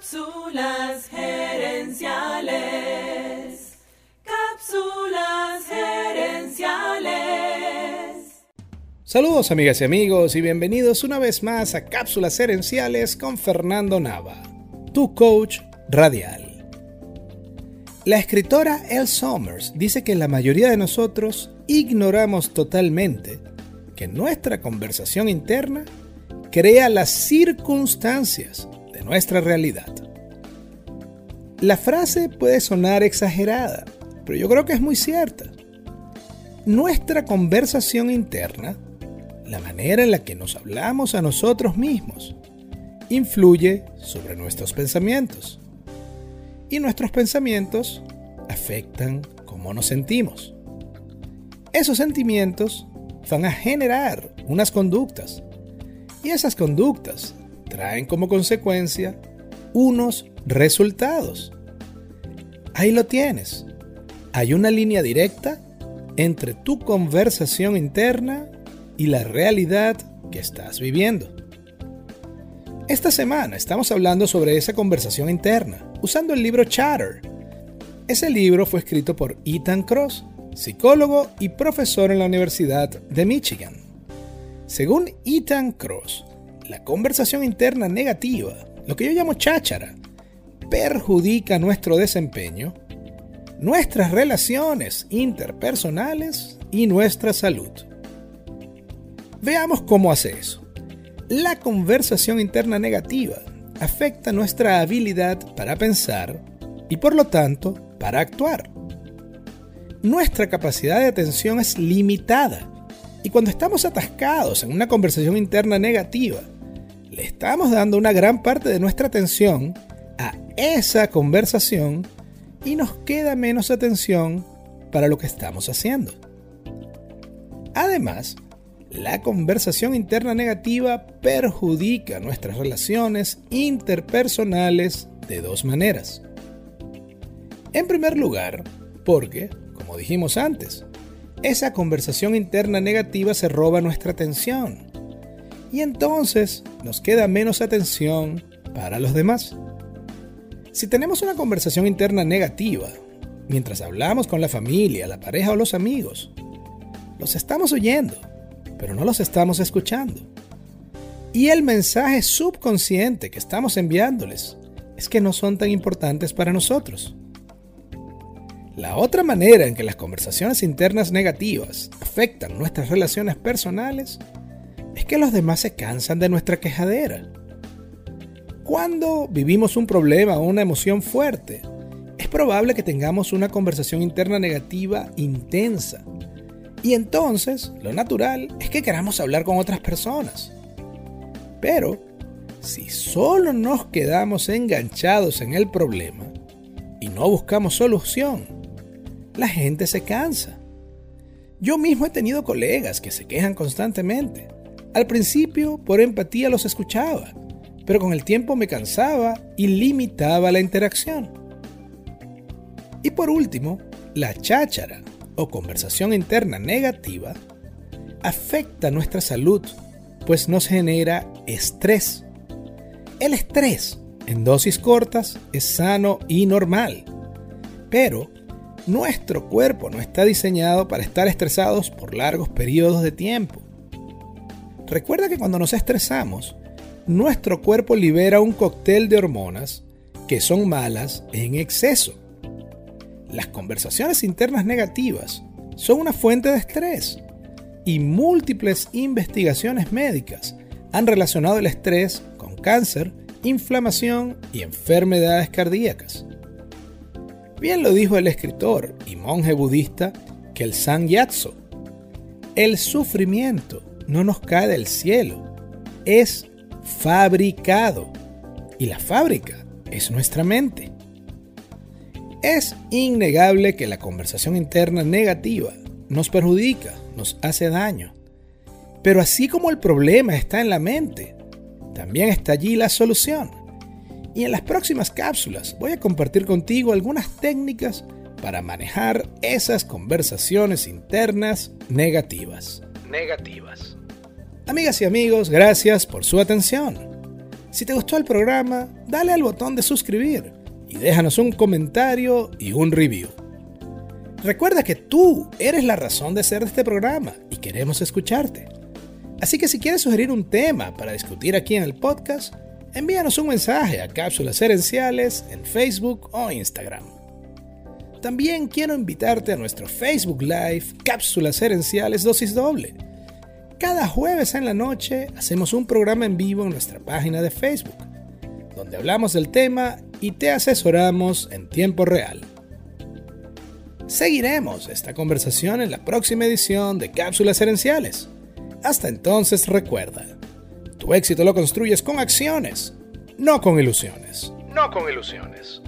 Cápsulas gerenciales. Cápsulas gerenciales. Saludos amigas y amigos y bienvenidos una vez más a Cápsulas gerenciales con Fernando Nava, tu coach radial. La escritora Elle Summers dice que la mayoría de nosotros ignoramos totalmente que nuestra conversación interna crea las circunstancias nuestra realidad. La frase puede sonar exagerada, pero yo creo que es muy cierta. Nuestra conversación interna, la manera en la que nos hablamos a nosotros mismos, influye sobre nuestros pensamientos. Y nuestros pensamientos afectan cómo nos sentimos. Esos sentimientos van a generar unas conductas. Y esas conductas traen como consecuencia unos resultados. Ahí lo tienes. Hay una línea directa entre tu conversación interna y la realidad que estás viviendo. Esta semana estamos hablando sobre esa conversación interna, usando el libro Chatter. Ese libro fue escrito por Ethan Cross, psicólogo y profesor en la Universidad de Michigan. Según Ethan Cross, la conversación interna negativa, lo que yo llamo cháchara, perjudica nuestro desempeño, nuestras relaciones interpersonales y nuestra salud. Veamos cómo hace eso. La conversación interna negativa afecta nuestra habilidad para pensar y por lo tanto para actuar. Nuestra capacidad de atención es limitada y cuando estamos atascados en una conversación interna negativa, le estamos dando una gran parte de nuestra atención a esa conversación y nos queda menos atención para lo que estamos haciendo. Además, la conversación interna negativa perjudica nuestras relaciones interpersonales de dos maneras. En primer lugar, porque, como dijimos antes, esa conversación interna negativa se roba nuestra atención y entonces nos queda menos atención para los demás. Si tenemos una conversación interna negativa, mientras hablamos con la familia, la pareja o los amigos, los estamos oyendo, pero no los estamos escuchando. Y el mensaje subconsciente que estamos enviándoles es que no son tan importantes para nosotros. La otra manera en que las conversaciones internas negativas afectan nuestras relaciones personales es que los demás se cansan de nuestra quejadera. Cuando vivimos un problema o una emoción fuerte, es probable que tengamos una conversación interna negativa intensa. Y entonces, lo natural es que queramos hablar con otras personas. Pero, si solo nos quedamos enganchados en el problema y no buscamos solución, la gente se cansa. Yo mismo he tenido colegas que se quejan constantemente al principio, por empatía los escuchaba, pero con el tiempo me cansaba y limitaba la interacción. Y por último, la cháchara o conversación interna negativa afecta nuestra salud, pues nos genera estrés. El estrés en dosis cortas es sano y normal, pero nuestro cuerpo no está diseñado para estar estresados por largos periodos de tiempo. Recuerda que cuando nos estresamos, nuestro cuerpo libera un cóctel de hormonas que son malas en exceso. Las conversaciones internas negativas son una fuente de estrés y múltiples investigaciones médicas han relacionado el estrés con cáncer, inflamación y enfermedades cardíacas. Bien lo dijo el escritor y monje budista Kelsang Yatso. El sufrimiento no nos cae del cielo, es fabricado. Y la fábrica es nuestra mente. Es innegable que la conversación interna negativa nos perjudica, nos hace daño. Pero así como el problema está en la mente, también está allí la solución. Y en las próximas cápsulas voy a compartir contigo algunas técnicas para manejar esas conversaciones internas negativas. Negativas. Amigas y amigos, gracias por su atención. Si te gustó el programa, dale al botón de suscribir y déjanos un comentario y un review. Recuerda que tú eres la razón de ser de este programa y queremos escucharte. Así que si quieres sugerir un tema para discutir aquí en el podcast, envíanos un mensaje a Cápsulas Herenciales en Facebook o Instagram. También quiero invitarte a nuestro Facebook Live Cápsulas Herenciales Dosis Doble. Cada jueves en la noche hacemos un programa en vivo en nuestra página de Facebook, donde hablamos del tema y te asesoramos en tiempo real. Seguiremos esta conversación en la próxima edición de Cápsulas Herenciales. Hasta entonces recuerda, tu éxito lo construyes con acciones, no con ilusiones. No con ilusiones.